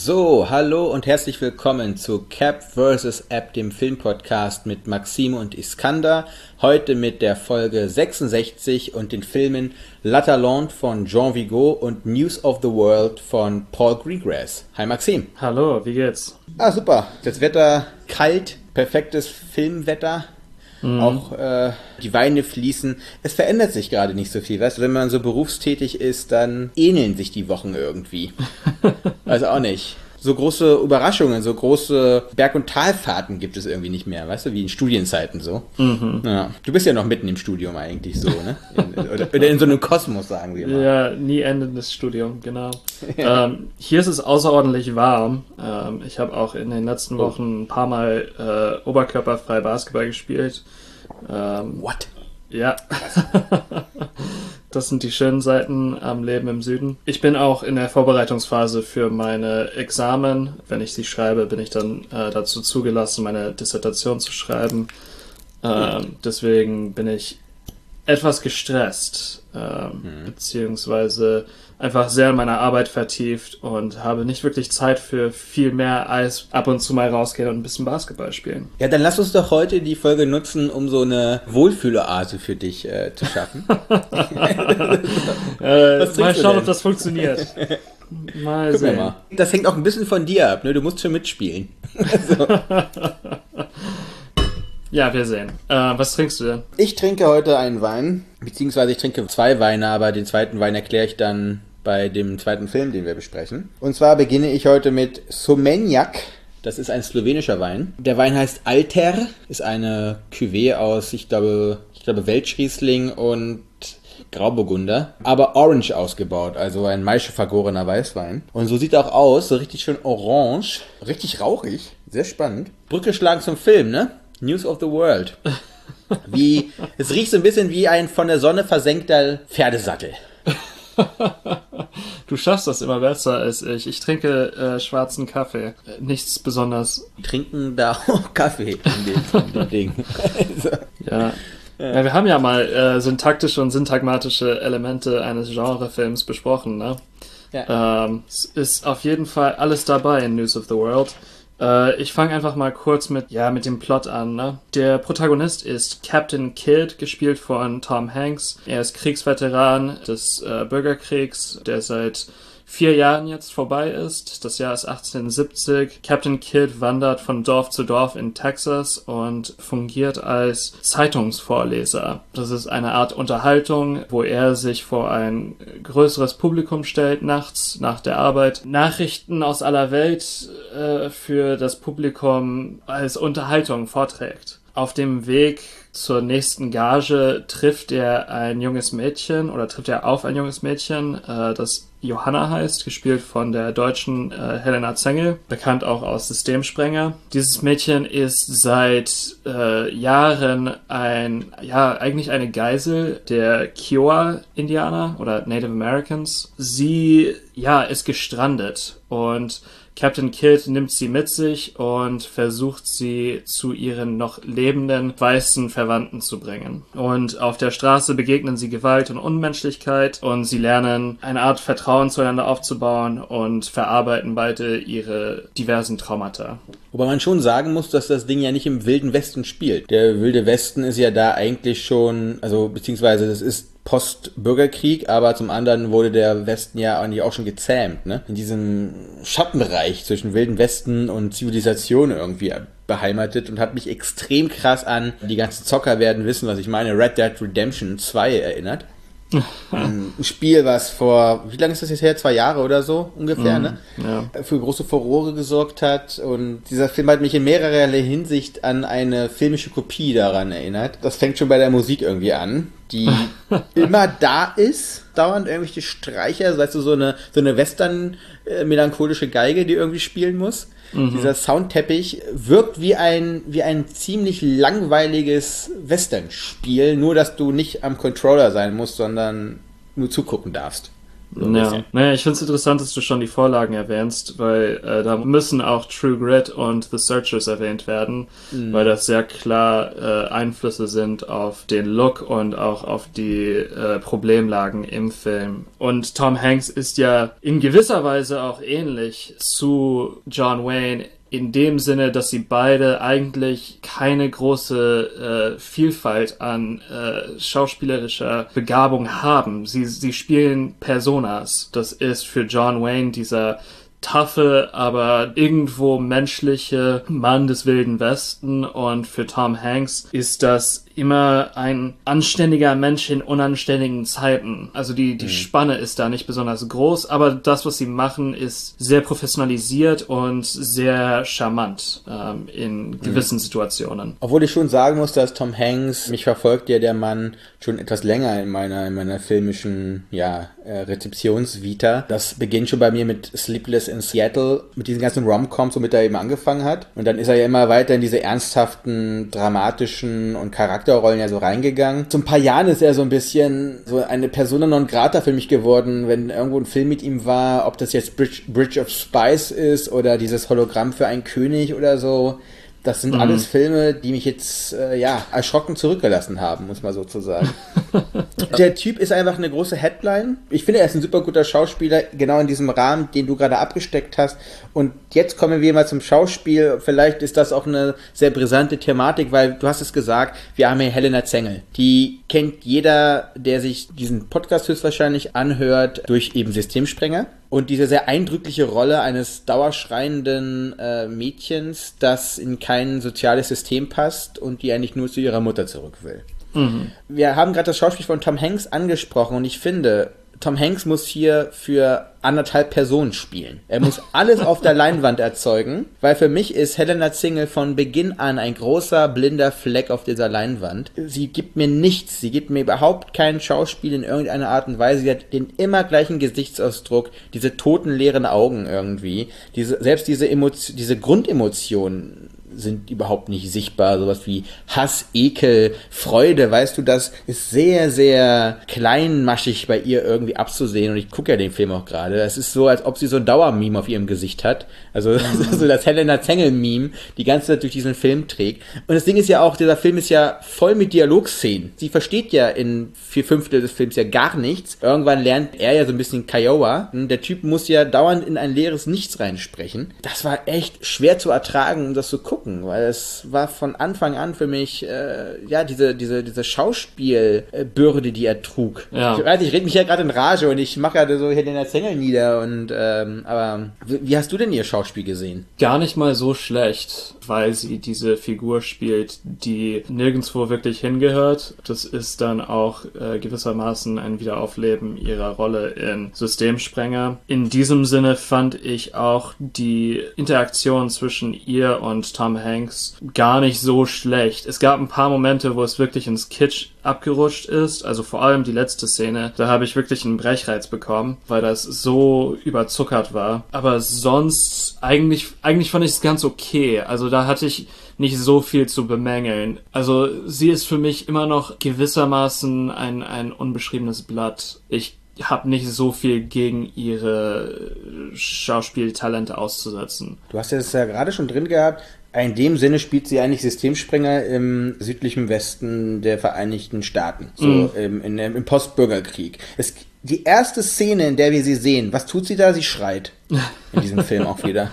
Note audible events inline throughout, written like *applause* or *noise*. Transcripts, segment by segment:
So, hallo und herzlich willkommen zu Cap vs. App, dem Filmpodcast mit Maxime und Iskander. Heute mit der Folge 66 und den Filmen La Talente von Jean Vigo und News of the World von Paul Greengrass. Hi Maxime. Hallo, wie geht's? Ah, super. Das Wetter kalt, perfektes Filmwetter. Mhm. Auch äh, die Weine fließen. Es verändert sich gerade nicht so viel. Weißt du, wenn man so berufstätig ist, dann ähneln sich die Wochen irgendwie. *laughs* also auch nicht. So große Überraschungen, so große Berg- und Talfahrten gibt es irgendwie nicht mehr, weißt du, wie in Studienzeiten so. Mhm. Ja. Du bist ja noch mitten im Studium eigentlich so, ne? In, oder, oder, in so einem Kosmos, sagen wir mal. Ja, nie endendes Studium, genau. Ja. Ähm, hier ist es außerordentlich warm. Ähm, ich habe auch in den letzten oh. Wochen ein paar Mal äh, oberkörperfrei Basketball gespielt. Ähm, What? Ja. *laughs* das sind die schönen Seiten am Leben im Süden. Ich bin auch in der Vorbereitungsphase für meine Examen. Wenn ich sie schreibe, bin ich dann äh, dazu zugelassen, meine Dissertation zu schreiben. Ähm, deswegen bin ich etwas gestresst, ähm, mhm. beziehungsweise einfach sehr in meiner Arbeit vertieft und habe nicht wirklich Zeit für viel mehr als ab und zu mal rausgehen und ein bisschen Basketball spielen. Ja, dann lass uns doch heute die Folge nutzen, um so eine Wohlfühloase für dich äh, zu schaffen. *laughs* *laughs* äh, mal schauen, ob das funktioniert. *laughs* Mal Guck sehen. Mal. Das hängt auch ein bisschen von dir ab, ne? Du musst schon mitspielen. Ja, wir sehen. Äh, was trinkst du denn? Ich trinke heute einen Wein, beziehungsweise ich trinke zwei Weine, aber den zweiten Wein erkläre ich dann bei dem zweiten Film, den wir besprechen. Und zwar beginne ich heute mit Somenjak. Das ist ein slowenischer Wein. Der Wein heißt Alter, ist eine Cuvée aus, ich glaube, ich glaube Weltschriesling und Grauburgunder, aber orange ausgebaut, also ein Maische vergorener Weißwein. Und so sieht er auch aus, so richtig schön orange, richtig rauchig, sehr spannend. Brücke schlagen zum Film, ne? News of the World. *laughs* Wie, es riecht so ein bisschen wie ein von der Sonne versenkter Pferdesattel. Du schaffst das immer besser als ich. Ich trinke äh, schwarzen Kaffee. Nichts besonders. Trinken da auch Kaffee in dem, in dem Ding. also. ja. ja. wir haben ja mal äh, syntaktische und syntagmatische Elemente eines Genrefilms besprochen, ne? Ja. Ähm, es ist auf jeden Fall alles dabei in News of the World. Äh, ich fange einfach mal kurz mit, ja, mit dem Plot an. Ne? Der Protagonist ist Captain Kidd, gespielt von Tom Hanks. Er ist Kriegsveteran des äh, Bürgerkriegs, der seit vier Jahren jetzt vorbei ist. Das Jahr ist 1870. Captain Kidd wandert von Dorf zu Dorf in Texas und fungiert als Zeitungsvorleser. Das ist eine Art Unterhaltung, wo er sich vor ein größeres Publikum stellt nachts nach der Arbeit, Nachrichten aus aller Welt äh, für das Publikum als Unterhaltung vorträgt. Auf dem Weg zur nächsten Gage trifft er ein junges Mädchen oder trifft er auf ein junges Mädchen, äh, das Johanna heißt, gespielt von der deutschen äh, Helena Zengel, bekannt auch aus Systemsprenger. Dieses Mädchen ist seit äh, Jahren ein, ja, eigentlich eine Geisel der Kiowa-Indianer oder Native Americans. Sie, ja, ist gestrandet und Captain Kidd nimmt sie mit sich und versucht sie zu ihren noch lebenden weißen Verwandten zu bringen. Und auf der Straße begegnen sie Gewalt und Unmenschlichkeit und sie lernen eine Art Vertrauen zueinander aufzubauen und verarbeiten beide ihre diversen Traumata. Wobei man schon sagen muss, dass das Ding ja nicht im Wilden Westen spielt. Der Wilde Westen ist ja da eigentlich schon, also beziehungsweise das ist Post-Bürgerkrieg, aber zum anderen wurde der Westen ja eigentlich auch schon gezähmt, ne? In diesem Schattenbereich zwischen Wilden Westen und Zivilisation irgendwie beheimatet und hat mich extrem krass an die ganzen Zocker werden wissen, was ich meine, Red Dead Redemption 2 erinnert. ein Spiel, was vor, wie lange ist das jetzt her? Zwei Jahre oder so ungefähr, mm, ne? Ja. Für große Furore gesorgt hat. Und dieser Film hat mich in mehrerer Hinsicht an eine filmische Kopie daran erinnert. Das fängt schon bei der Musik irgendwie an, die *laughs* immer da ist. Dauernd irgendwelche Streicher, weißt du, so eine, so eine Western-melancholische Geige, die irgendwie spielen muss. Mhm. Dieser Soundteppich wirkt wie ein, wie ein ziemlich langweiliges Western-Spiel, nur dass du nicht am Controller sein musst, sondern nur zugucken darfst. Ja, naja, ich finde es interessant, dass du schon die Vorlagen erwähnst, weil äh, da müssen auch True Grit und The Searchers erwähnt werden, mhm. weil das sehr klar äh, Einflüsse sind auf den Look und auch auf die äh, Problemlagen im Film. Und Tom Hanks ist ja in gewisser Weise auch ähnlich zu John Wayne in dem Sinne, dass sie beide eigentlich keine große äh, Vielfalt an äh, schauspielerischer Begabung haben. Sie, sie spielen Personas. Das ist für John Wayne dieser taffe, aber irgendwo menschliche Mann des Wilden Westen und für Tom Hanks ist das immer ein anständiger Mensch in unanständigen Zeiten. Also die, die mhm. Spanne ist da nicht besonders groß, aber das, was sie machen, ist sehr professionalisiert und sehr charmant ähm, in mhm. gewissen mhm. Situationen. Obwohl ich schon sagen muss, dass Tom Hanks, mich verfolgt ja der Mann schon etwas länger in meiner, in meiner filmischen, ja, äh, Rezeptionsvita. Das beginnt schon bei mir mit Sleepless in Seattle, mit diesen ganzen Rom-Coms, womit er eben angefangen hat. Und dann ist er ja immer weiter in diese ernsthaften, dramatischen und Charakter Charakterrollen ja so reingegangen. Zu ein paar Jahren ist er so ein bisschen so eine Persona non grata für mich geworden, wenn irgendwo ein Film mit ihm war, ob das jetzt Bridge, Bridge of Spice ist oder dieses Hologramm für einen König oder so. Das sind mhm. alles Filme, die mich jetzt äh, ja erschrocken zurückgelassen haben, muss man so zu sagen. *laughs* Der Typ ist einfach eine große Headline. Ich finde, er ist ein super guter Schauspieler, genau in diesem Rahmen, den du gerade abgesteckt hast. Und jetzt kommen wir mal zum Schauspiel. Vielleicht ist das auch eine sehr brisante Thematik, weil du hast es gesagt, wir haben hier Helena Zengel. Die kennt jeder, der sich diesen Podcast höchstwahrscheinlich anhört, durch eben Systemsprenger. Und diese sehr eindrückliche Rolle eines dauerschreienden äh, Mädchens, das in kein soziales System passt und die eigentlich nur zu ihrer Mutter zurück will. Mhm. Wir haben gerade das Schauspiel von Tom Hanks angesprochen und ich finde, Tom Hanks muss hier für anderthalb Personen spielen. Er muss *laughs* alles auf der Leinwand erzeugen, weil für mich ist Helena Zingle von Beginn an ein großer blinder Fleck auf dieser Leinwand. Sie gibt mir nichts, sie gibt mir überhaupt kein Schauspiel in irgendeiner Art und Weise. Sie hat den immer gleichen Gesichtsausdruck, diese toten leeren Augen irgendwie, diese, selbst diese Emotion, diese Grundemotionen sind überhaupt nicht sichtbar. Sowas wie Hass, Ekel, Freude, weißt du, das ist sehr, sehr kleinmaschig bei ihr irgendwie abzusehen. Und ich gucke ja den Film auch gerade. Es ist so, als ob sie so ein Dauermeme auf ihrem Gesicht hat. Also *laughs* mhm. so das Helena Zengel-Meme die ganze Zeit durch diesen Film trägt. Und das Ding ist ja auch, dieser Film ist ja voll mit Dialogszenen. Sie versteht ja in vier Fünftel des Films ja gar nichts. Irgendwann lernt er ja so ein bisschen Kiowa. Der Typ muss ja dauernd in ein leeres Nichts reinsprechen. Das war echt schwer zu ertragen, um das zu gucken gucken, weil es war von Anfang an für mich, äh, ja, diese, diese, diese Schauspielbürde, die er trug. Ja. Ich weiß, ich rede mich ja gerade in Rage und ich mache ja so hier den Erzähler nieder und, ähm, aber wie hast du denn ihr Schauspiel gesehen? Gar nicht mal so schlecht, weil sie diese Figur spielt, die nirgendwo wirklich hingehört. Das ist dann auch äh, gewissermaßen ein Wiederaufleben ihrer Rolle in Systemsprenger. In diesem Sinne fand ich auch die Interaktion zwischen ihr und Tom Hanks gar nicht so schlecht. Es gab ein paar Momente, wo es wirklich ins Kitsch abgerutscht ist. Also vor allem die letzte Szene. Da habe ich wirklich einen Brechreiz bekommen, weil das so überzuckert war. Aber sonst eigentlich, eigentlich fand ich es ganz okay. Also da hatte ich nicht so viel zu bemängeln. Also sie ist für mich immer noch gewissermaßen ein, ein unbeschriebenes Blatt. Ich habe nicht so viel gegen ihre Schauspieltalente auszusetzen. Du hast es ja gerade schon drin gehabt, in dem Sinne spielt sie eigentlich Systemsprenger im südlichen Westen der Vereinigten Staaten, so mm. im, in, im Postbürgerkrieg. Es, die erste Szene, in der wir sie sehen, was tut sie da? Sie schreit. *laughs* In diesem Film auch wieder.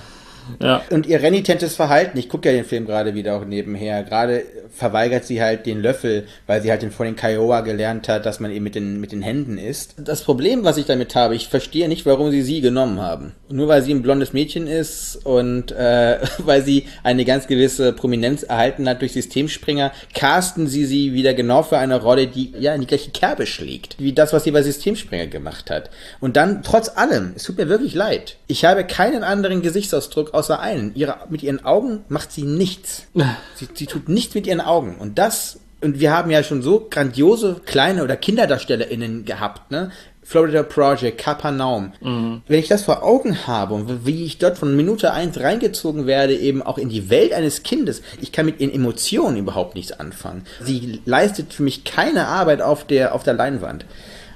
Ja. Und ihr renitentes Verhalten, ich gucke ja den Film gerade wieder auch nebenher, gerade verweigert sie halt den Löffel, weil sie halt den, von den Kiowa gelernt hat, dass man eben mit den, mit den Händen isst. Das Problem, was ich damit habe, ich verstehe nicht, warum sie sie genommen haben. Nur weil sie ein blondes Mädchen ist und äh, *laughs* weil sie eine ganz gewisse Prominenz erhalten hat durch Systemspringer, casten sie sie wieder genau für eine Rolle, die ja in die gleiche Kerbe schlägt, wie das, was sie bei Systemspringer gemacht hat. Und dann, trotz allem, es tut mir wirklich leid, ich habe keinen anderen Gesichtsausdruck außer einen. Ihre, mit ihren Augen macht sie nichts. Sie, sie tut nichts mit ihren Augen. Und das, und wir haben ja schon so grandiose kleine oder KinderdarstellerInnen gehabt, ne? Florida Project, Capernaum. Mhm. Wenn ich das vor Augen habe und wie ich dort von Minute eins reingezogen werde, eben auch in die Welt eines Kindes, ich kann mit ihren Emotionen überhaupt nichts anfangen. Sie leistet für mich keine Arbeit auf der, auf der Leinwand.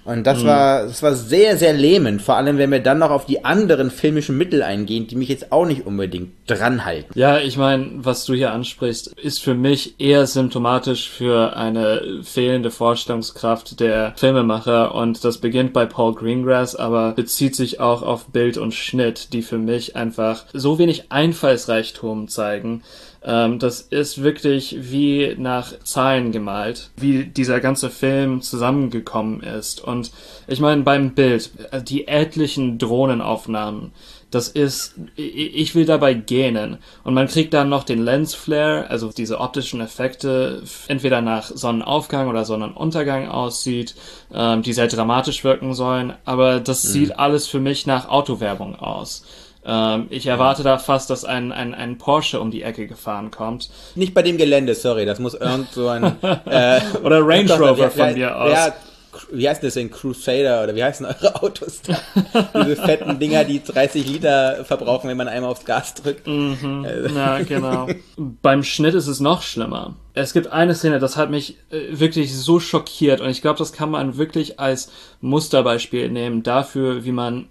Und das mhm. war, das war sehr, sehr lähmend. Vor allem, wenn wir dann noch auf die anderen filmischen Mittel eingehen, die mich jetzt auch nicht unbedingt dranhalten. Ja, ich meine, was du hier ansprichst, ist für mich eher symptomatisch für eine fehlende Vorstellungskraft der Filmemacher. Und das beginnt bei Paul Greengrass, aber bezieht sich auch auf Bild und Schnitt, die für mich einfach so wenig Einfallsreichtum zeigen ähm, das ist wirklich wie nach Zahlen gemalt, wie dieser ganze Film zusammengekommen ist. Und ich meine, beim Bild, äh, die etlichen Drohnenaufnahmen, das ist, ich will dabei gähnen. Und man kriegt dann noch den Lensflare, also diese optischen Effekte, entweder nach Sonnenaufgang oder Sonnenuntergang aussieht, ähm, die sehr dramatisch wirken sollen. Aber das mhm. sieht alles für mich nach Autowerbung aus. Ähm, ich erwarte da fast, dass ein, ein, ein Porsche um die Ecke gefahren kommt. Nicht bei dem Gelände, sorry, das muss irgend so ein... *laughs* Äh, oder Range Rover von mir aus. Ja, wie heißt das denn, Crusader oder wie heißen eure Autos da? *laughs* Diese fetten Dinger, die 30 Liter verbrauchen, wenn man einmal aufs Gas drückt. Mhm. Ja, genau. *laughs* Beim Schnitt ist es noch schlimmer. Es gibt eine Szene, das hat mich äh, wirklich so schockiert und ich glaube, das kann man wirklich als Musterbeispiel nehmen dafür, wie man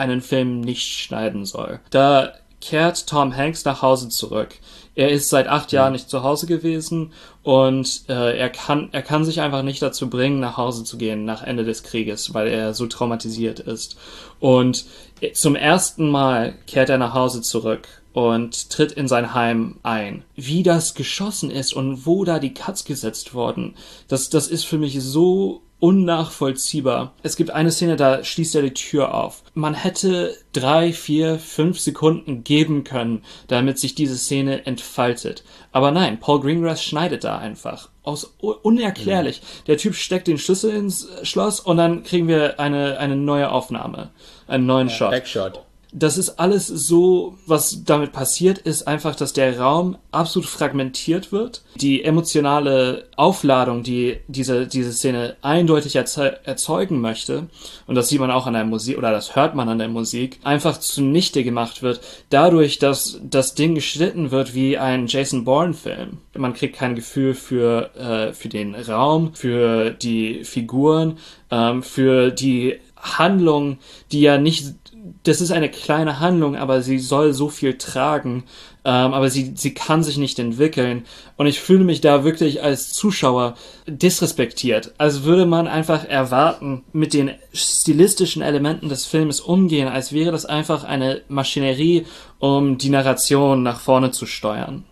einen Film nicht schneiden soll. Da kehrt Tom Hanks nach Hause zurück. Er ist seit acht Jahren nicht zu Hause gewesen und äh, er kann er kann sich einfach nicht dazu bringen, nach Hause zu gehen nach Ende des Krieges, weil er so traumatisiert ist. Und zum ersten Mal kehrt er nach Hause zurück und tritt in sein Heim ein. Wie das geschossen ist und wo da die Cuts gesetzt worden, das das ist für mich so unnachvollziehbar. Es gibt eine Szene, da schließt er die Tür auf. Man hätte drei, vier, fünf Sekunden geben können, damit sich diese Szene entfaltet. Aber nein, Paul Greengrass schneidet da einfach. Aus unerklärlich. Mhm. Der Typ steckt den Schlüssel ins Schloss und dann kriegen wir eine, eine neue Aufnahme. Einen neuen ja, Shot. Backshot das ist alles so, was damit passiert, ist einfach, dass der Raum absolut fragmentiert wird. Die emotionale Aufladung, die diese, diese Szene eindeutig erzeugen möchte, und das sieht man auch an der Musik, oder das hört man an der Musik, einfach zunichte gemacht wird, dadurch, dass das Ding geschnitten wird wie ein Jason Bourne-Film. Man kriegt kein Gefühl für, äh, für den Raum, für die Figuren, ähm, für die Handlung, die ja nicht das ist eine kleine Handlung, aber sie soll so viel tragen, ähm, aber sie, sie kann sich nicht entwickeln. Und ich fühle mich da wirklich als Zuschauer disrespektiert. Als würde man einfach erwarten, mit den stilistischen Elementen des Films umgehen, als wäre das einfach eine Maschinerie, um die Narration nach vorne zu steuern.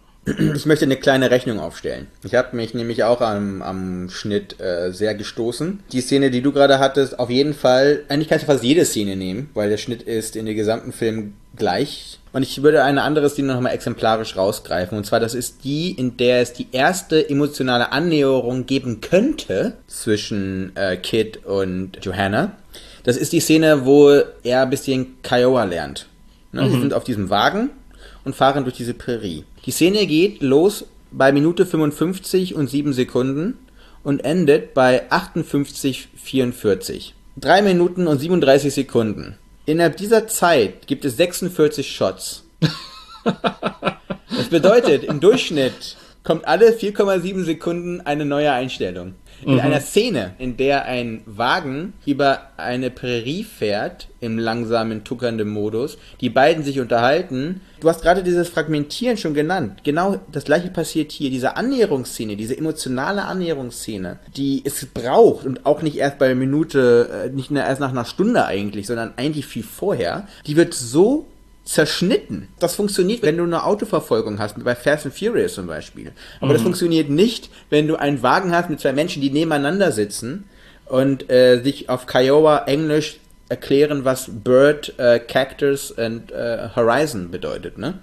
Ich möchte eine kleine Rechnung aufstellen. Ich habe mich nämlich auch am, am Schnitt äh, sehr gestoßen. Die Szene, die du gerade hattest, auf jeden Fall, eigentlich kannst du fast jede Szene nehmen, weil der Schnitt ist in den gesamten Film gleich. Und ich würde eine andere Szene nochmal exemplarisch rausgreifen. Und zwar, das ist die, in der es die erste emotionale Annäherung geben könnte zwischen äh, Kid und Johanna. Das ist die Szene, wo er ein bisschen Kiowa lernt. Ne? Mhm. Sie sind auf diesem Wagen und fahren durch diese Prärie. Die Szene geht los bei Minute 55 und 7 Sekunden und endet bei 58,44. 3 Minuten und 37 Sekunden. Innerhalb dieser Zeit gibt es 46 Shots. *laughs* Das bedeutet, im Durchschnitt kommt alle 4,7 Sekunden eine neue Einstellung. In mhm. einer Szene, in der ein Wagen über eine Prärie fährt, im langsamen, tuckernden Modus, die beiden sich unterhalten. Du hast gerade dieses Fragmentieren schon genannt. Genau das gleiche passiert hier. Diese Annäherungsszene, diese emotionale Annäherungsszene, die es braucht und auch nicht erst bei Minute, äh, nicht erst nach einer Stunde eigentlich, sondern eigentlich viel vorher, die wird so zerschnitten. Das funktioniert, wenn du eine Autoverfolgung hast, bei Fast and Furious zum Beispiel. Aber mhm. das funktioniert nicht, wenn du einen Wagen hast mit zwei Menschen, die nebeneinander sitzen und äh, sich auf Kiowa Englisch erklären, was Bird, äh, Cactus und äh, Horizon bedeutet, ne?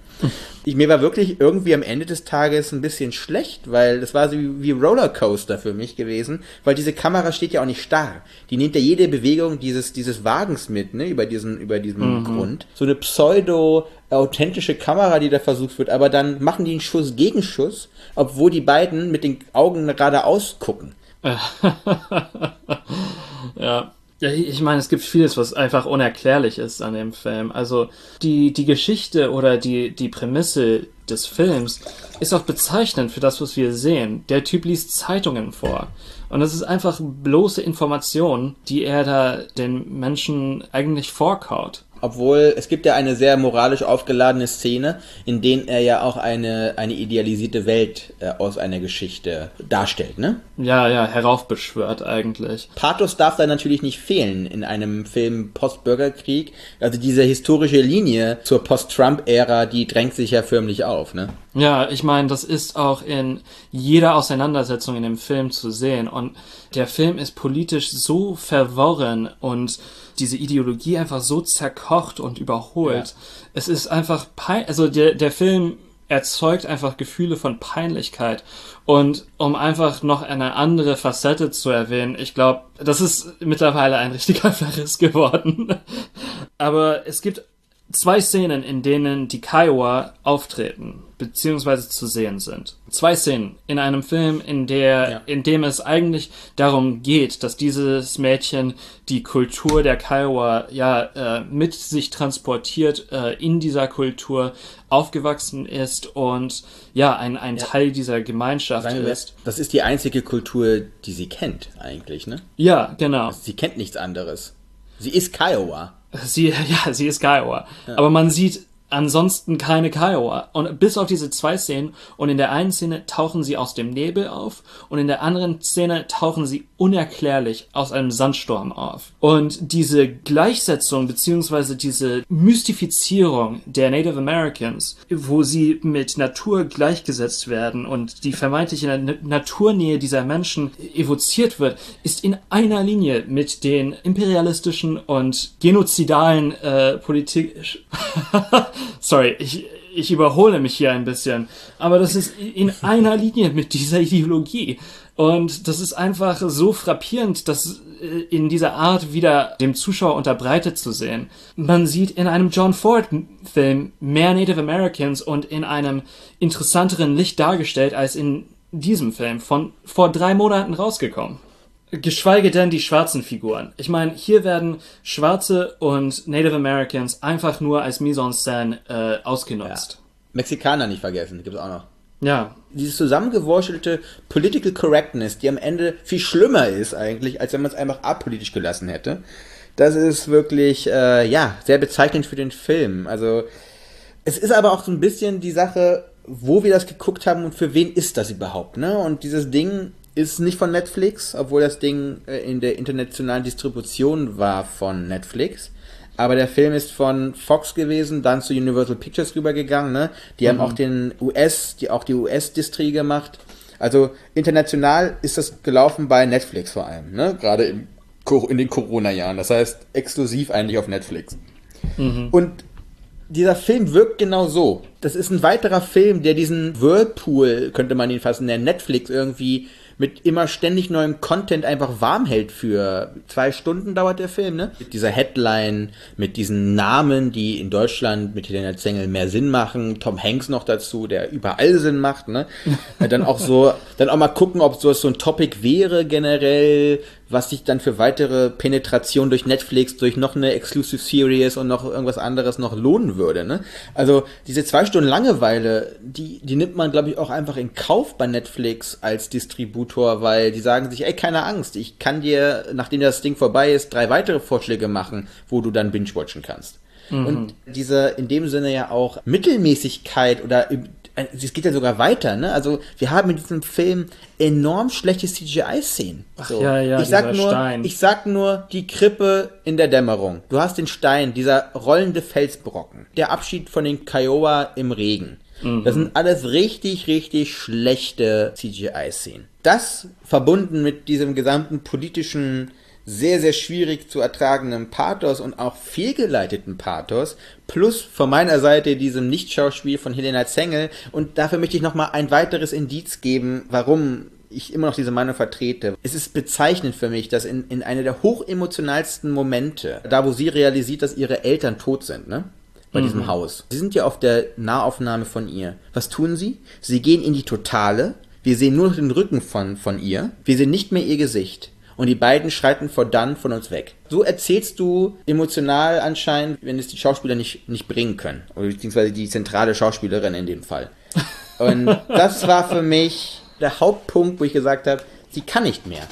Ich, mir war wirklich irgendwie am Ende des Tages ein bisschen schlecht, weil das war so wie, wie Rollercoaster für mich gewesen, weil diese Kamera steht ja auch nicht starr. Die nimmt ja jede Bewegung dieses, dieses Wagens mit, ne, über diesen, über diesen mhm. Grund. So eine pseudo authentische Kamera, die da versucht wird, aber dann machen die einen Schuss gegen Schuss, obwohl die beiden mit den Augen geradeaus gucken. *laughs* ja, Ja, ich meine, es gibt vieles, was einfach unerklärlich ist an dem Film. Also die, die Geschichte oder die, die Prämisse des Films ist auch bezeichnend für das, was wir sehen. Der Typ liest Zeitungen vor. Und das ist einfach bloße Information, die er da den Menschen eigentlich vorkaut. Obwohl, es gibt ja eine sehr moralisch aufgeladene Szene, in denen er ja auch eine, eine idealisierte Welt äh, aus einer Geschichte darstellt, ne? Ja, ja, heraufbeschwört eigentlich. Pathos darf da natürlich nicht fehlen in einem Film Post-Bürgerkrieg. Also diese historische Linie zur Post-Trump-Ära, die drängt sich ja förmlich auf, ne? Ja, ich meine, das ist auch in jeder Auseinandersetzung in dem Film zu sehen. Und der Film ist politisch so verworren und diese Ideologie einfach so zerkocht und überholt. Ja. Es ist einfach pein also der, der Film erzeugt einfach Gefühle von Peinlichkeit. Und um einfach noch eine andere Facette zu erwähnen, ich glaube, das ist mittlerweile ein richtiger *laughs* Verriss geworden. *laughs* Aber es gibt zwei Szenen, in denen die Kiowa auftreten beziehungsweise zu sehen sind. Zwei Szenen in einem Film, in der, ja. in dem es eigentlich darum geht, dass dieses Mädchen die Kultur der Kiowa ja äh, mit sich transportiert, äh, in dieser Kultur aufgewachsen ist und ja ein, ein ja. Teil dieser Gemeinschaft Sagen ist. Das ist die einzige Kultur, die sie kennt eigentlich, ne? Ja, genau. Also sie kennt nichts anderes. Sie ist Kiowa. Sie, *laughs* ja, sie ist Kiowa. Ja. Aber man sieht ansonsten keine Kiowa. Und bis auf diese zwei Szenen. Und in der einen Szene tauchen sie aus dem Nebel auf. Und in der anderen Szene tauchen sie unerklärlich aus einem Sandsturm auf. Und diese Gleichsetzung beziehungsweise diese Mystifizierung der Native Americans, wo sie mit Natur gleichgesetzt werden und die vermeintliche Naturnähe dieser Menschen evoziert wird, ist in einer Linie mit den imperialistischen und genozidalen äh, Politik *laughs* Sorry, ich, ich überhole mich hier ein bisschen. Aber das ist in einer Linie mit dieser Ideologie. Und das ist einfach so frappierend, das äh, in dieser Art wieder dem Zuschauer unterbreitet zu sehen. Man sieht in einem John Ford Film mehr Native Americans und in einem interessanteren Licht dargestellt als in diesem Film von vor drei Monaten rausgekommen. Geschweige denn die schwarzen Figuren. Ich meine, hier werden Schwarze und Native Americans einfach nur als Mise en scène äh, ausgenutzt. Ja. Mexikaner nicht vergessen, gibt es auch noch. Ja. Dieses zusammengewurschelte Political Correctness, die am Ende viel schlimmer ist eigentlich, als wenn man es einfach apolitisch gelassen hätte. Das ist wirklich, äh, ja, sehr bezeichnend für den Film. Also, es ist aber auch so ein bisschen die Sache, wo wir das geguckt haben und für wen ist das überhaupt, ne? Und dieses Ding ist nicht von Netflix, obwohl das Ding äh, in der internationalen Distribution war von Netflix. Aber der Film ist von Fox gewesen, dann zu Universal Pictures rübergegangen, ne? Die mhm. haben auch den US, die auch die US-Distrie gemacht. Also international ist das gelaufen bei Netflix vor allem, ne? Gerade in, in den Corona-Jahren. Das heißt, exklusiv eigentlich auf Netflix. Mhm. Und dieser Film wirkt genau so. Das ist ein weiterer Film, der diesen Whirlpool, könnte man ihn fassen, der Netflix irgendwie mit immer ständig neuem Content einfach warm hält für zwei Stunden dauert der Film, ne? Mit dieser Headline, mit diesen Namen, die in Deutschland mit Helena Zengel mehr Sinn machen, Tom Hanks noch dazu, der überall Sinn macht, ne? *laughs* dann auch so, dann auch mal gucken, ob so so ein Topic wäre generell, was sich dann für weitere Penetration durch Netflix, durch noch eine Exclusive Series und noch irgendwas anderes noch lohnen würde. Ne? Also diese zwei Stunden Langeweile, die, die nimmt man, glaube ich, auch einfach in Kauf bei Netflix als Distributor, weil die sagen sich, ey, keine Angst, ich kann dir, nachdem das Ding vorbei ist, drei weitere Vorschläge machen, wo du dann binge-watchen kannst. Mhm. Und diese in dem Sinne ja auch Mittelmäßigkeit oder es geht ja sogar weiter, ne? Also wir haben in diesem Film enorm schlechte CGI-Szenen. So. Ja, ja, ich sag nur, Stein. ich sag nur die Krippe in der Dämmerung. Du hast den Stein, dieser rollende Felsbrocken, der Abschied von den Kiowa im Regen. Mhm. Das sind alles richtig, richtig schlechte CGI-Szenen. Das verbunden mit diesem gesamten politischen sehr, sehr schwierig zu ertragenden Pathos und auch fehlgeleiteten Pathos, plus von meiner Seite diesem Nichtschauspiel von Helena Zengel. Und dafür möchte ich nochmal ein weiteres Indiz geben, warum ich immer noch diese Meinung vertrete. Es ist bezeichnend für mich, dass in, in einer der hochemotionalsten Momente, da wo sie realisiert, dass ihre Eltern tot sind, ne? Bei mhm. diesem Haus. Sie sind ja auf der Nahaufnahme von ihr. Was tun sie? Sie gehen in die Totale. Wir sehen nur noch den Rücken von, von ihr. Wir sehen nicht mehr ihr Gesicht. Und die beiden schreiten vor dann von uns weg. So erzählst du emotional anscheinend, wenn es die Schauspieler nicht, nicht bringen können. Oder beziehungsweise die zentrale Schauspielerin in dem Fall. Und *laughs* das war für mich der Hauptpunkt, wo ich gesagt habe, sie kann nicht mehr.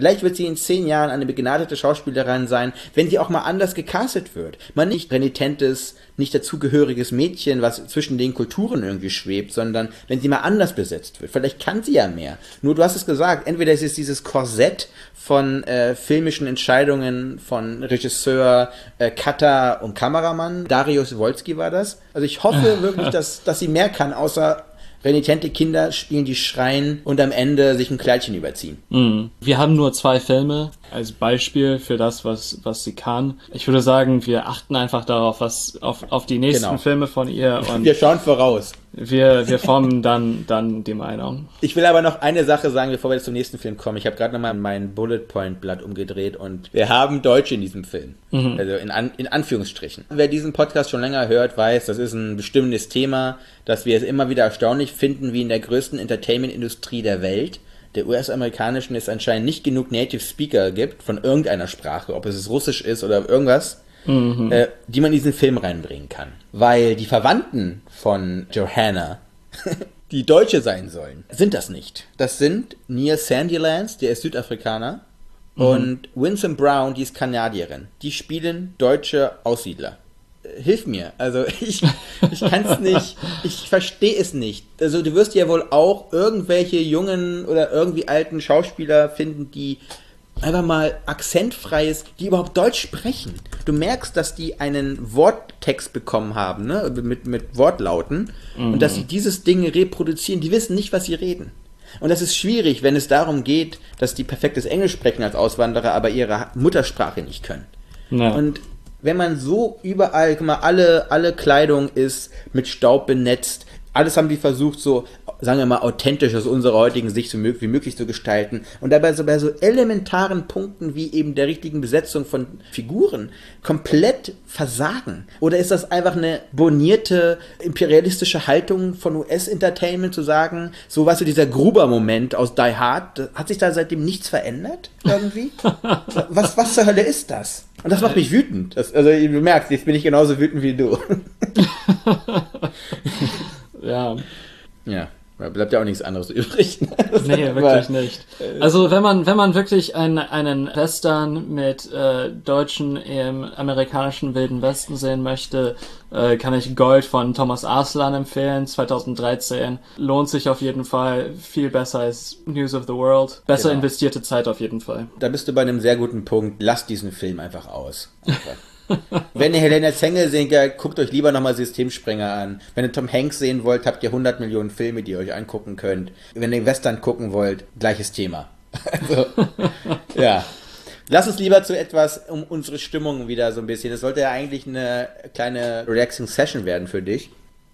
Vielleicht wird sie in zehn Jahren eine begnadete Schauspielerin sein, wenn sie auch mal anders gecastet wird. Man nicht renitentes, nicht dazugehöriges Mädchen, was zwischen den Kulturen irgendwie schwebt, sondern wenn sie mal anders besetzt wird. Vielleicht kann sie ja mehr. Nur du hast es gesagt, entweder ist es dieses Korsett von äh, filmischen Entscheidungen von Regisseur, äh, Cutter und Kameramann. Darius Wolski war das. Also ich hoffe *laughs* wirklich, dass, dass sie mehr kann, außer renitente Kinder spielen, die schreien und am Ende sich ein Kleidchen überziehen. Mhm. Wir haben nur zwei Filme als Beispiel für das, was, was sie kann. Ich würde sagen, wir achten einfach darauf, was auf, auf die nächsten genau. Filme von ihr und wir schauen voraus. Wir, wir formen dann, dann die Meinung. Ich will aber noch eine Sache sagen, bevor wir zum nächsten Film kommen. Ich habe gerade nochmal mein Bullet Point Blatt umgedreht und wir haben Deutsche in diesem Film. Mhm. Also in, An in Anführungsstrichen. Wer diesen Podcast schon länger hört, weiß, das ist ein bestimmendes Thema, dass wir es immer wieder erstaunlich finden, wie in der größten Entertainment-Industrie der Welt der US-amerikanischen es anscheinend nicht genug Native Speaker gibt von irgendeiner Sprache, ob es Russisch ist oder irgendwas, mhm. äh, die man in diesen Film reinbringen kann. Weil die Verwandten von Johanna, *laughs* die Deutsche sein sollen, sind das nicht. Das sind Nia Sandilands, der ist Südafrikaner, mhm. und Winston Brown, die ist Kanadierin. Die spielen deutsche Aussiedler hilf mir. Also *laughs* ich, ich kann es nicht, ich verstehe es nicht. Also du wirst ja wohl auch irgendwelche jungen oder irgendwie alten Schauspieler finden, die einfach mal akzentfreies, die überhaupt Deutsch sprechen. Du merkst, dass die einen Worttext bekommen haben, ne, mit, mit Wortlauten mhm. und dass sie dieses Ding reproduzieren. Die wissen nicht, was sie reden. Und das ist schwierig, wenn es darum geht, dass die perfektes Englisch sprechen als Auswanderer, aber ihre Muttersprache nicht können. Ja. Und wenn man so überall, guck mal, alle, alle Kleidung ist mit Staub benetzt, alles haben die versucht, so, sagen wir mal, authentisch aus unserer heutigen Sicht so möglich, wie möglich zu gestalten. Und dabei so bei so elementaren Punkten wie eben der richtigen Besetzung von Figuren komplett versagen. Oder ist das einfach eine bonierte, imperialistische Haltung von US-Entertainment zu sagen, so was so dieser Gruber-Moment aus Die Hard, hat sich da seitdem nichts verändert? Irgendwie? *laughs* was, was zur Hölle ist das? Und das macht mich wütend. Das, also du merkst, jetzt bin ich genauso wütend wie du. *laughs* ja. Ja. Da bleibt ja auch nichts anderes *laughs* übrig. nee, wirklich nicht. Also wenn man, wenn man wirklich einen, einen Western mit äh, deutschen im amerikanischen Wilden Westen sehen möchte, äh, kann ich Gold von Thomas Arslan empfehlen, 2013. Lohnt sich auf jeden Fall. Viel besser als News of the World. Besser genau. investierte Zeit auf jeden Fall. Da bist du bei einem sehr guten Punkt. Lass diesen Film einfach aus. Einfach. *laughs* Wenn ihr Helena Zengel sehen wollt, guckt euch lieber nochmal Systemsprenger an. Wenn ihr Tom Hanks sehen wollt, habt ihr 100 Millionen Filme, die ihr euch angucken könnt. Wenn ihr Western gucken wollt, gleiches Thema. *laughs* Also, ja. Lass uns lieber zu etwas um unsere Stimmung wieder so ein bisschen. Das sollte ja eigentlich eine kleine relaxing Session werden für dich.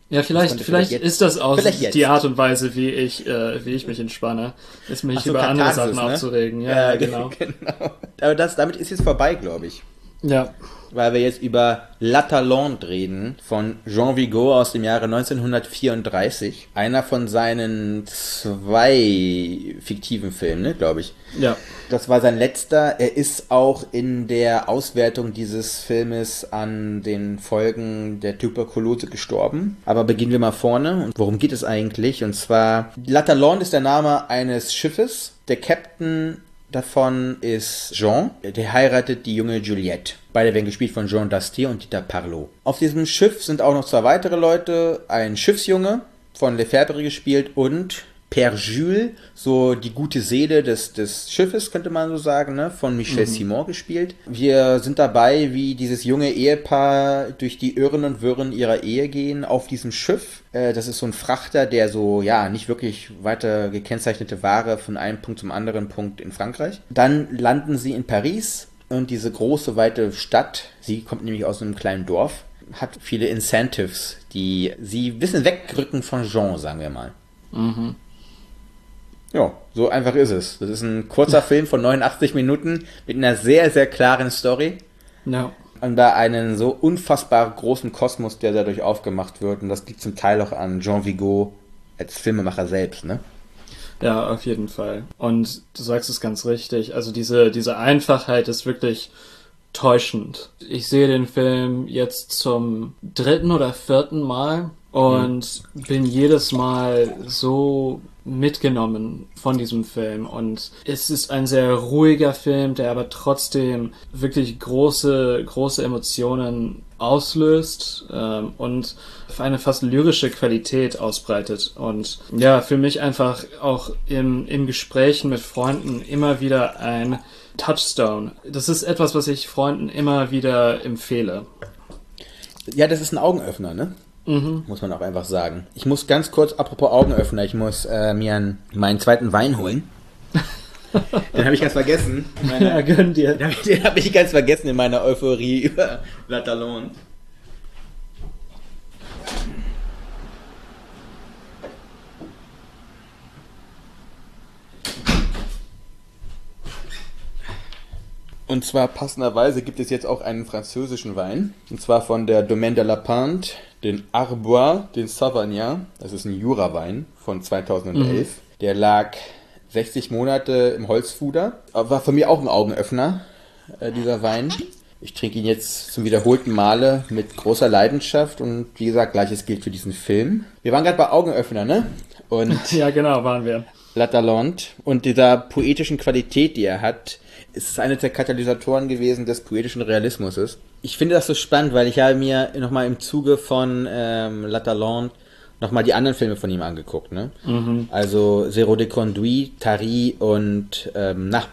Ja, vielleicht, vielleicht, vielleicht ist das auch die Art und Weise, wie ich, äh, wie ich mich entspanne, ist mich so, über Katharsis, andere Sachen ne? aufzuregen. Ja, ja *laughs* genau. genau. Aber das, damit ist jetzt vorbei, glaube ich. Ja weil wir jetzt über La Talente reden von Jean Vigo aus dem Jahre 1934. Einer von seinen zwei fiktiven Filmen, ne, glaube ich. Ja. Das war sein letzter. Er ist auch in der Auswertung dieses Filmes an den Folgen der Tuberkulose gestorben. Aber beginnen wir mal vorne. Und worum geht es eigentlich? Und zwar, La Talente ist der Name eines Schiffes. Der Captain davon ist Jean, der heiratet die junge Juliette. Beide werden gespielt von Jean Dastier und Dieter Parlot. Auf diesem Schiff sind auch noch zwei weitere Leute, ein Schiffsjunge von Lefebvre gespielt und Père Jules, so die gute Seele des, des Schiffes, könnte man so sagen, ne? von Michel mhm. Simon gespielt. Wir sind dabei, wie dieses junge Ehepaar durch die Irren und Wirren ihrer Ehe gehen auf diesem Schiff. Äh, das ist so ein Frachter, der so, ja, nicht wirklich weiter gekennzeichnete Ware von einem Punkt zum anderen Punkt in Frankreich. Dann landen sie in Paris und diese große, weite Stadt, sie kommt nämlich aus einem kleinen Dorf, hat viele Incentives, die sie ein bisschen wegrücken von Jean, sagen wir mal. Mhm. Ja, so einfach ist es. Das ist ein kurzer *laughs* Film von 89 Minuten mit einer sehr, sehr klaren Story. Ja. Und da einen so unfassbar großen Kosmos, der dadurch aufgemacht wird. Und das liegt zum Teil auch an Jean Vigo als Filmemacher selbst, ne? Ja, auf jeden Fall. Und du sagst es ganz richtig. Also diese, diese Einfachheit ist wirklich täuschend. Ich sehe den Film jetzt zum dritten oder vierten Mal und mhm. bin jedes Mal so mitgenommen von diesem Film und es ist ein sehr ruhiger Film, der aber trotzdem wirklich große, große Emotionen auslöst ähm, und eine fast lyrische Qualität ausbreitet und ja, für mich einfach auch im, in Gesprächen mit Freunden immer wieder ein Touchstone. Das ist etwas, was ich Freunden immer wieder empfehle. Ja, das ist ein Augenöffner, ne? Mhm. Muss man auch einfach sagen. Ich muss ganz kurz, apropos Augenöffner, ich muss äh, mir einen, meinen zweiten Wein holen. *laughs* Den habe ich ganz vergessen. Meine, ja, gönn dir. Den habe ich ganz vergessen in meiner Euphorie *laughs* über La Talon. Und zwar passenderweise gibt es jetzt auch einen französischen Wein. Und zwar von der Domaine de la Pinte, den Arbois, den Sauvagnin. Das ist ein Jura-Wein von 2011. Mhm. Der lag 60 Monate im Holzfuder. War für mich auch ein Augenöffner, äh, dieser Wein. Ich trinke ihn jetzt zum wiederholten Male mit großer Leidenschaft und wie gesagt, gleiches gilt für diesen Film. Wir waren gerade bei Augenöffner, ne? Und *laughs* ja, genau, waren wir. La Talente und dieser poetischen Qualität, die er hat, ist einer der Katalysatoren gewesen des poetischen Realismus. Ich finde das so spannend, weil ich habe mir nochmal im Zuge von ähm, La Talente nochmal die anderen Filme von ihm angeguckt. Ne? Mhm. Also Zero de Conduit, Tari und ähm, na,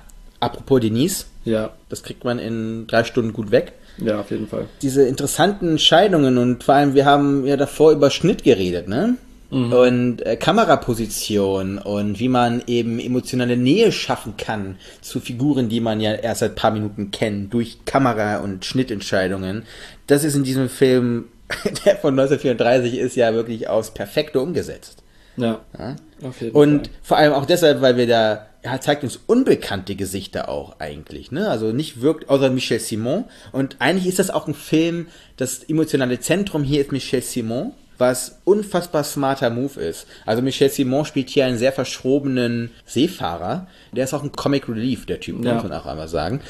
apropos Denise. Ja. Das kriegt man in drei Stunden gut weg. Ja, auf jeden Fall. Diese interessanten Entscheidungen und vor allem, wir haben ja davor über Schnitt geredet, ne? Mhm. Und äh, Kameraposition und wie man eben emotionale Nähe schaffen kann zu Figuren, die man ja erst seit paar Minuten kennt, durch Kamera- und Schnittentscheidungen. Das ist in diesem Film, *laughs* der von 1934 ist, ja wirklich aus perfekte umgesetzt. Ja, ja? und Fall. vor allem auch deshalb, weil wir da er zeigt uns unbekannte Gesichter auch eigentlich, ne? Also nicht wirkt außer Michel Simon und eigentlich ist das auch ein Film, das emotionale Zentrum hier ist Michel Simon was unfassbar smarter Move ist. Also Michel Simon spielt hier einen sehr verschrobenen Seefahrer. Der ist auch ein Comic Relief, der Typ, ja. muss man auch einmal sagen.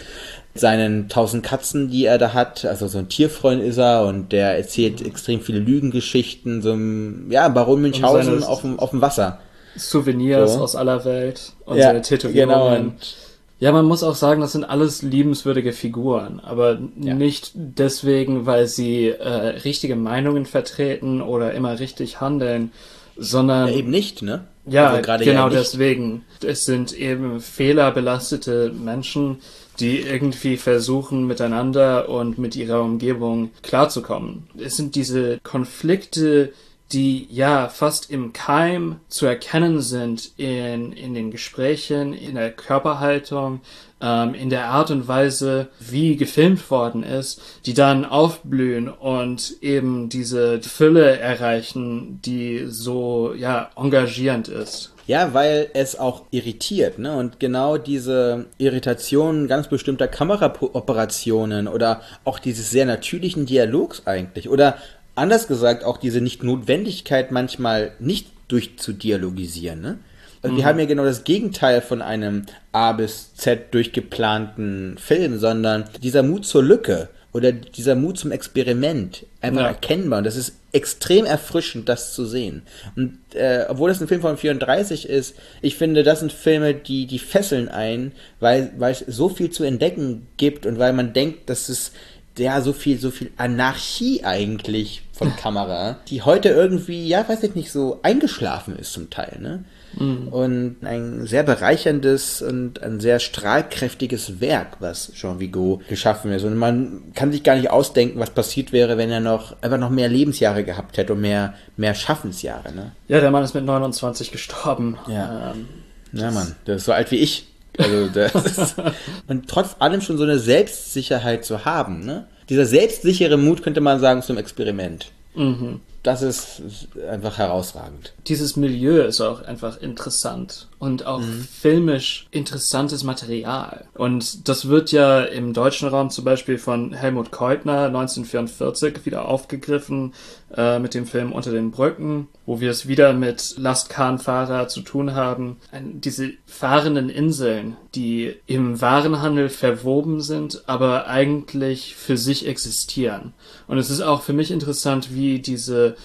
Seinen tausend Katzen, die er da hat, also so ein Tierfreund ist er und der erzählt extrem viele Lügengeschichten, so ein, ja, Baron Münchhausen auf dem, auf dem Wasser. Souvenirs so. aus aller Welt und ja, seine Tätowierungen. Genau, und ja, man muss auch sagen, das sind alles liebenswürdige Figuren, aber ja. nicht deswegen, weil sie äh, richtige Meinungen vertreten oder immer richtig handeln, sondern ja, eben nicht, ne? Ja, also genau deswegen. Es sind eben fehlerbelastete Menschen, die irgendwie versuchen, miteinander und mit ihrer Umgebung klarzukommen. Es sind diese Konflikte, die ja fast im Keim zu erkennen sind in, in den Gesprächen, in der Körperhaltung, ähm, in der Art und Weise, wie gefilmt worden ist, die dann aufblühen und eben diese Fülle erreichen, die so ja engagierend ist. Ja, weil es auch irritiert, ne? Und genau diese Irritationen ganz bestimmter Kameraoperationen oder auch dieses sehr natürlichen Dialogs eigentlich oder anders gesagt auch diese Nicht-Notwendigkeit manchmal nicht durchzudialogisieren. Ne? Also mhm. wir haben ja genau das Gegenteil von einem A bis Z durchgeplanten Film, sondern dieser Mut zur Lücke oder dieser Mut zum Experiment einfach ja. erkennbar. Und das ist extrem erfrischend, das zu sehen. Und äh, obwohl das ein Film von 34 ist, ich finde, das sind Filme, die die fesseln ein, weil, weil es so viel zu entdecken gibt und weil man denkt, dass es ja so viel, so viel Anarchie eigentlich von Kamera, die heute irgendwie, ja, weiß ich nicht, so eingeschlafen ist zum Teil, ne? Mhm. Und ein sehr bereicherndes und ein sehr strahlkräftiges Werk, was Jean Vigo geschaffen ist. Und man kann sich gar nicht ausdenken, was passiert wäre, wenn er noch einfach noch mehr Lebensjahre gehabt hätte und mehr, mehr Schaffensjahre. Ne? Ja, der Mann ist mit 29 gestorben. Ja. Ähm, ja, Mann, der ist so alt wie ich. Also das *laughs* ist, und trotz allem schon so eine Selbstsicherheit zu haben, ne? Dieser selbstsichere Mut könnte man sagen zum Experiment. Mhm. Das ist einfach herausragend. Dieses Milieu ist auch einfach interessant und auch mhm. filmisch interessantes Material. Und das wird ja im deutschen Raum zum Beispiel von Helmut Keutner 1944 wieder aufgegriffen äh, mit dem Film Unter den Brücken, wo wir es wieder mit Lastkahnfahrer zu tun haben. Ein, diese fahrenden Inseln, die im Warenhandel verwoben sind, aber eigentlich für sich existieren. Und es ist auch für mich interessant, wie diese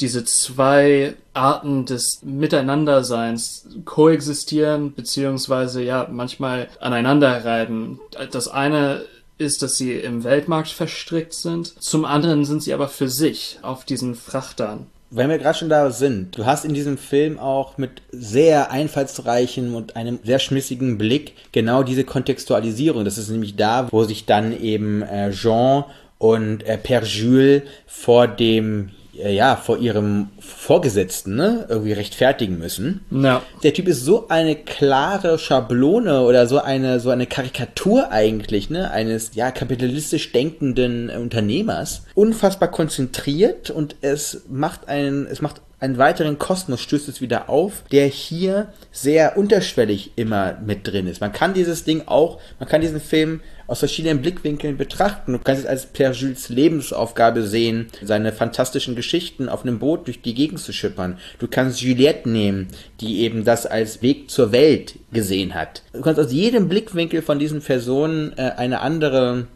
diese zwei Arten des Miteinanderseins koexistieren, beziehungsweise ja, manchmal aneinander reiben. Das eine ist, dass sie im Weltmarkt verstrickt sind. Zum anderen sind sie aber für sich auf diesen Frachtern. Wenn wir gerade schon da sind, du hast in diesem Film auch mit sehr einfallsreichem und einem sehr schmissigen Blick genau diese Kontextualisierung. Das ist nämlich da, wo sich dann eben äh, Jean und äh, Père Jules vor dem ja, vor ihrem Vorgesetzten, ne, irgendwie rechtfertigen müssen. Ja. Der Typ ist so eine klare Schablone oder so eine, so eine Karikatur eigentlich, ne, eines, ja, kapitalistisch denkenden Unternehmers. Unfassbar konzentriert und es macht einen, es macht einen weiteren Kosmos stößt es wieder auf, der hier sehr unterschwellig immer mit drin ist. Man kann dieses Ding auch, man kann diesen Film aus verschiedenen Blickwinkeln betrachten. Du kannst es als Pierre Jules Lebensaufgabe sehen, seine fantastischen Geschichten auf einem Boot durch die Gegend zu schippern. Du kannst Juliette nehmen, die eben das als Weg zur Welt gesehen hat. Du kannst aus jedem Blickwinkel von diesen Personen äh, eine andere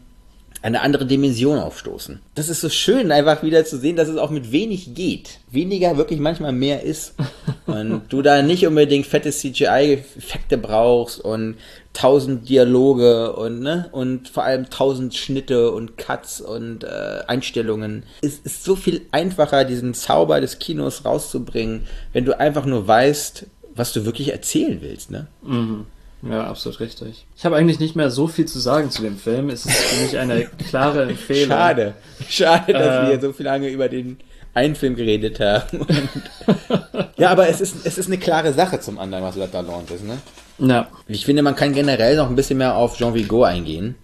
eine andere Dimension aufstoßen. Das ist so schön, einfach wieder zu sehen, dass es auch mit wenig geht. Weniger wirklich manchmal mehr ist. *laughs* Und du da nicht unbedingt fette CGI-Effekte brauchst und tausend Dialoge und, ne, und vor allem tausend Schnitte und Cuts und äh, Einstellungen. Es ist so viel einfacher, diesen Zauber des Kinos rauszubringen, wenn du einfach nur weißt, was du wirklich erzählen willst, ne? Mhm. Ja, absolut richtig. Ich habe eigentlich nicht mehr so viel zu sagen zu dem Film. Es ist für mich eine *laughs* klare Empfehlung. Schade. Schade, dass äh, wir so viel lange über den einen Film geredet haben. ja, aber es ist, es ist eine klare Sache zum anderen, was La Talente ist, ne? Ja. Ich finde, man kann generell noch ein bisschen mehr auf Jean Vigo eingehen.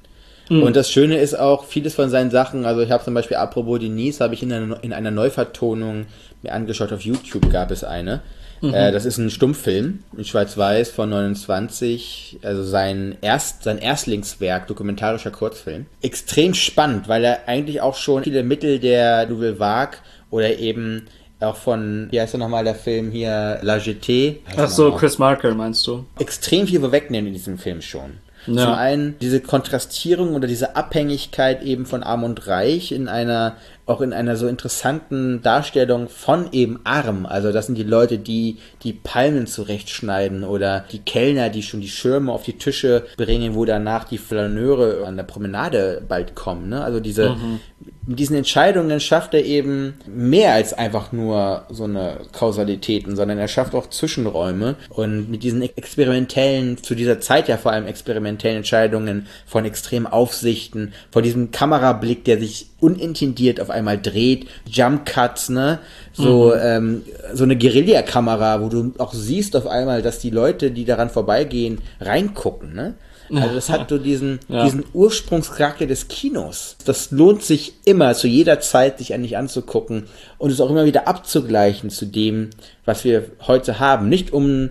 Mhm. Und das Schöne ist auch, vieles von seinen Sachen, also ich habe zum Beispiel Apropos Denise, habe ich in einer, in einer Neuvertonung mir angeschaut, auf YouTube gab es eine. Mhm. Äh, das ist ein Stummfilm in Schwarz-Weiß von 29, also sein, Erst, sein Erstlingswerk, dokumentarischer Kurzfilm. Extrem spannend, weil er eigentlich auch schon viele Mittel der Nouvelle Vague oder eben auch von, wie heißt er nochmal, der Film hier, La Jetée. Ach so, Chris Marker meinst du? Extrem viel vorwegnehmen in diesem Film schon. Ja. Zum einen diese Kontrastierung oder diese Abhängigkeit eben von Arm und Reich in einer auch in einer so interessanten Darstellung von eben arm. Also das sind die Leute, die die Palmen zurechtschneiden oder die Kellner, die schon die Schirme auf die Tische bringen, wo danach die Flaneure an der Promenade bald kommen. Ne? Also diese mhm. mit diesen Entscheidungen schafft er eben mehr als einfach nur so eine Kausalitäten, sondern er schafft auch Zwischenräume und mit diesen experimentellen, zu dieser Zeit ja vor allem experimentellen Entscheidungen von extremen Aufsichten, von diesem Kamerablick, der sich unintendiert auf einmal dreht, Jump Cuts, ne? So, mhm. ähm, so eine Guerillakamera, wo du auch siehst auf einmal, dass die Leute, die daran vorbeigehen, reingucken, ne? Also das hat so diesen, *laughs* ja. diesen Ursprungscharakter des Kinos. Das lohnt sich immer, zu jeder Zeit sich eigentlich anzugucken und es auch immer wieder abzugleichen zu dem, was wir heute haben. Nicht um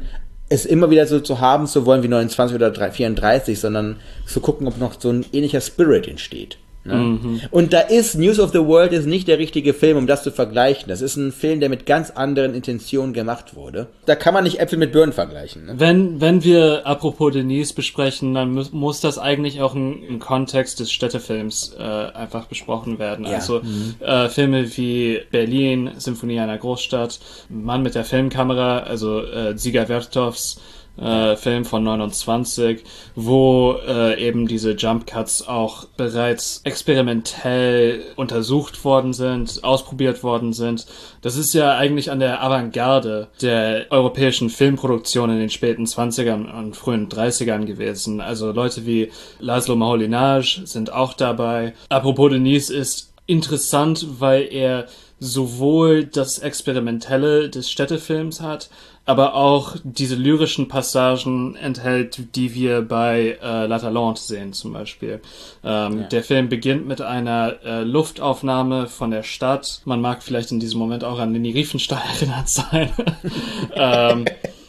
es immer wieder so zu haben zu wollen wie 29 oder 34, sondern zu gucken, ob noch so ein ähnlicher Spirit entsteht. Ne? Mhm. Und da ist News of the World ist nicht der richtige Film, um das zu vergleichen. Das ist ein Film, der mit ganz anderen Intentionen gemacht wurde. Da kann man nicht Äpfel mit Birnen vergleichen. Ne? Wenn, wenn wir apropos Denise besprechen, dann mu muss das eigentlich auch im, im Kontext des Städtefilms äh, einfach besprochen werden. Ja. Also mhm. äh, Filme wie Berlin, Symphonie einer Großstadt, Mann mit der Filmkamera, also äh, Ziga Vertovs äh, Film von 29, wo äh, eben diese Jump Cuts auch bereits experimentell untersucht worden sind, ausprobiert worden sind. Das ist ja eigentlich an der Avantgarde der europäischen Filmproduktion in den späten 20ern und frühen 30ern gewesen. Also Leute wie Laszlo Maholinage sind auch dabei. Apropos Denise ist interessant, weil er sowohl das Experimentelle des Städtefilms hat, aber auch diese lyrischen Passagen enthält, die wir bei äh, La Talente sehen zum Beispiel. Ähm, ja. Der Film beginnt mit einer äh, Luftaufnahme von der Stadt. Man mag vielleicht in diesem Moment auch an Leni Riefenstahl *laughs* erinnert sein. *laughs* ähm,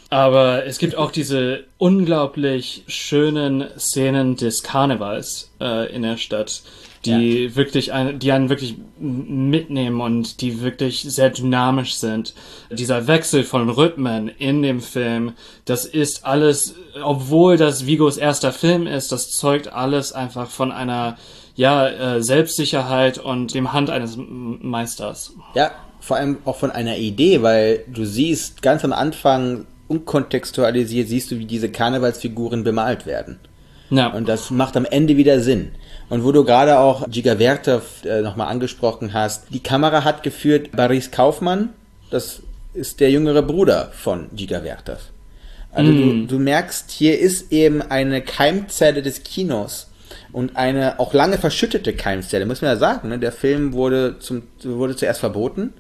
Aber es gibt auch diese unglaublich schönen Szenen des Karnevals äh, in der Stadt, die ja. wirklich die einen wirklich mitnehmen und die wirklich sehr dynamisch sind. Dieser Wechsel von Rhythmen in dem Film, das ist alles, obwohl das Vigos erster Film ist, das zeugt alles einfach von einer ja, äh, Selbstsicherheit und dem Hand eines Meisters. Ja, vor allem auch von einer Idee, weil du siehst ganz am Anfang unkontextualisiert, siehst du, wie diese Karnevalsfiguren bemalt werden. Ja. Und das macht am Ende wieder Sinn. Und wo du gerade auch Giga Vertov äh, nochmal angesprochen hast, die Kamera hat geführt Boris Kaufmann, das ist der jüngere Bruder von Giga Vertov. Also mm. du, du merkst, hier ist eben eine Keimzelle des Kinos und eine auch lange verschüttete Keimzelle, muss man ja sagen. Ne? Der Film wurde, zum, wurde zuerst verboten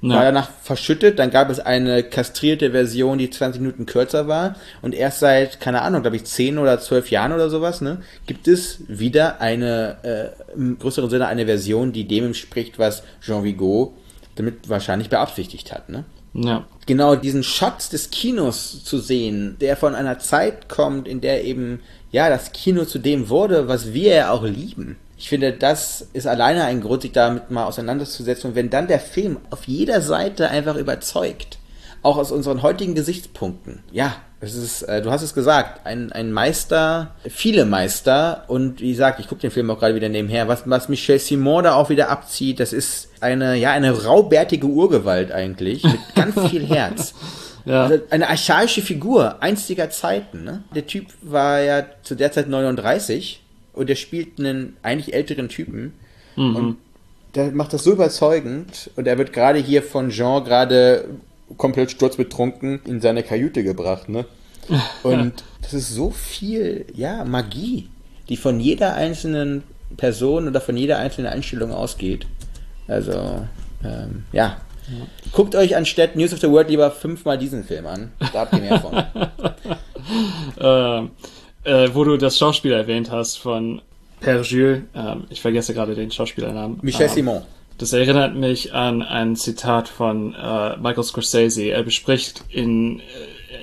ja. war danach verschüttet. Dann gab es eine kastrierte Version, die 20 Minuten kürzer war. Und erst seit, keine Ahnung, glaube ich, 10 oder 12 Jahren oder sowas, ne, gibt es wieder eine, äh, im größeren Sinne eine Version, die dem entspricht, was Jean Vigo damit wahrscheinlich beabsichtigt hat. Ne? Ja. Genau diesen Shot des Kinos zu sehen, der von einer Zeit kommt, in der eben ja das Kino zu dem wurde, was wir ja auch lieben ich finde, das ist alleine ein Grund, sich damit mal auseinanderzusetzen. Und wenn dann der Film auf jeder Seite einfach überzeugt, auch aus unseren heutigen Gesichtspunkten, ja, es ist, äh, du hast es gesagt, ein, ein Meister, viele Meister und wie gesagt, ich gucke den Film auch gerade wieder nebenher, was, was Michel Simon da auch wieder abzieht, das ist eine, ja, eine raubärtige Urgewalt eigentlich, mit *laughs* ganz viel Herz. *laughs* Ja. Also eine archaische Figur einstiger Zeiten. Ne? Der Typ war ja zu der Zeit 39 und der spielt einen eigentlich älteren Typen mhm. und der macht das so überzeugend und er wird gerade hier von Jean gerade komplett sturzbetrunken in seine Kajüte gebracht, ne? *laughs* Und das ist so viel, ja, Magie, die von jeder einzelnen Person oder von jeder einzelnen Einstellung ausgeht. Also, ähm, ja. ja. Guckt euch anstatt News of the World lieber fünfmal diesen Film an. Da habt ihr mehr von. *laughs* ähm, äh, wo du das Schauspiel erwähnt hast von Père Jules, ähm, ich vergesse gerade den Schauspielernamen. Michel ähm, Simon. Das erinnert mich an ein Zitat von äh, Michael Scorsese. Er bespricht in äh,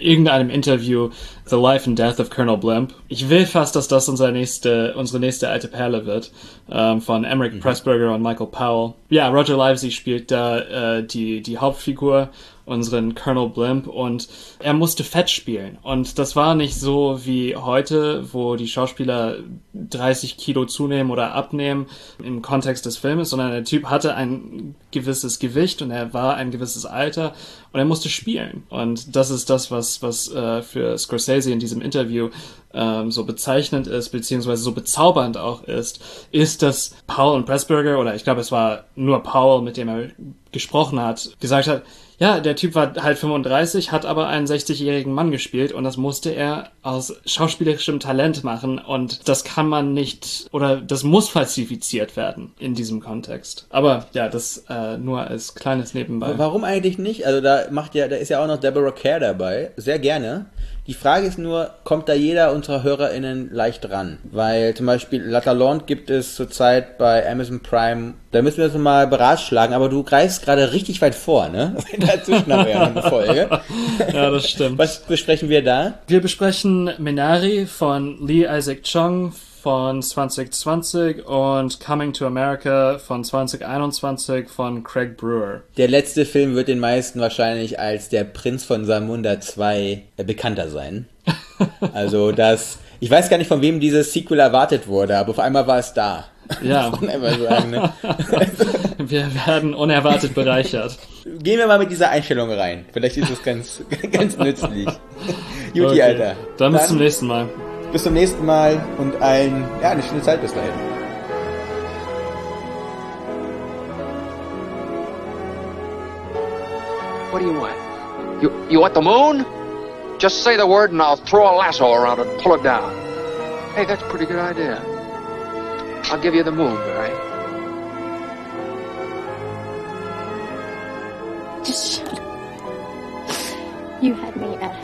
irgendeinem Interview The Life and Death of Colonel Blimp. Ich will fast, dass das unsere nächste, unsere nächste alte Perle wird, ähm, von Emmerich mhm. Pressburger und Michael Powell. Ja, Roger Livesey spielt da äh, die, die Hauptfigur unseren Colonel Blimp und er musste fett spielen. Und das war nicht so wie heute, wo die Schauspieler 30 Kilo zunehmen oder abnehmen im Kontext des Filmes, sondern der Typ hatte ein gewisses Gewicht und er war ein gewisses Alter und er musste spielen. Und das ist das, was, was äh, für Scorsese in diesem Interview ähm, so bezeichnend ist, beziehungsweise so bezaubernd auch ist, ist, dass Paul und Pressburger, oder ich glaube, es war nur Paul, mit dem er gesprochen hat, gesagt hat, ja, der Typ war halt 35, hat aber einen 60-jährigen Mann gespielt und das musste er aus schauspielerischem Talent machen und das kann man nicht oder das muss falsifiziert werden in diesem Kontext. Aber ja, das äh, nur als kleines Nebenbei. Warum eigentlich nicht? Also da macht ja, da ist ja auch noch Deborah Kerr dabei, sehr gerne. Die Frage ist nur, kommt da jeder unserer HörerInnen leicht ran? Weil zum Beispiel La Talente gibt es zurzeit bei Amazon Prime. Da müssen wir uns mal beratschlagen, aber du greifst gerade richtig weit vor, ne? *laughs* Dazwischen haben wir ja noch eine Folge. *laughs* ja, das stimmt. Was besprechen wir da? Wir besprechen Minari von Lee Isaac Chung von 2020 und Coming to America von 2021 von Craig Brewer. Der letzte Film wird den meisten wahrscheinlich als Der Prinz von Samunda 2 äh, bekannter sein. *laughs* also das, ich weiß gar nicht, von wem dieses Sequel erwartet wurde, aber auf einmal war es da. Ja. *laughs* sagen, ne? *laughs* wir werden unerwartet bereichert. Gehen wir mal mit dieser Einstellung rein. Vielleicht ist es ganz, ganz nützlich. Juti, okay. Alter. Dann bis zum nächsten Mal. Bis zum nächsten Mal und ein, ja, eine schöne Zeit bis dahin. What do you want? You, you want the moon? Just say the word and I'll throw a lasso around it and pull it down. Hey, that's a pretty good idea. I'll give you the moon, right? Just shut up. You had me at